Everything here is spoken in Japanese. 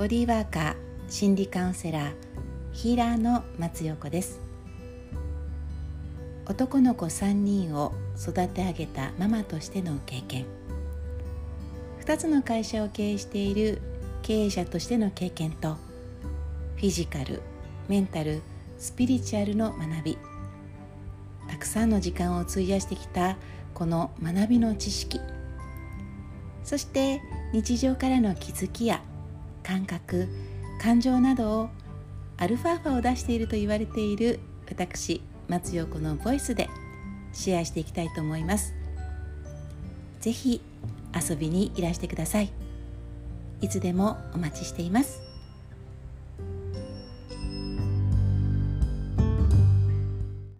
ボディーワーカー心理カウンセラーヒーラーの松陽子です。男の子3人を育て上げたママとしての経験。2つの会社を経営している経営者としての経験とフィジカルメンタルスピリチュアルの学び。たくさんの時間を費やしてきたこの学びの知識。そして日常からの気づきや感覚感情などをアルファ波を出していると言われている私松陽子のボイスでシェアしていきたいと思います。是非遊びにいらしてください。いつでもお待ちしています。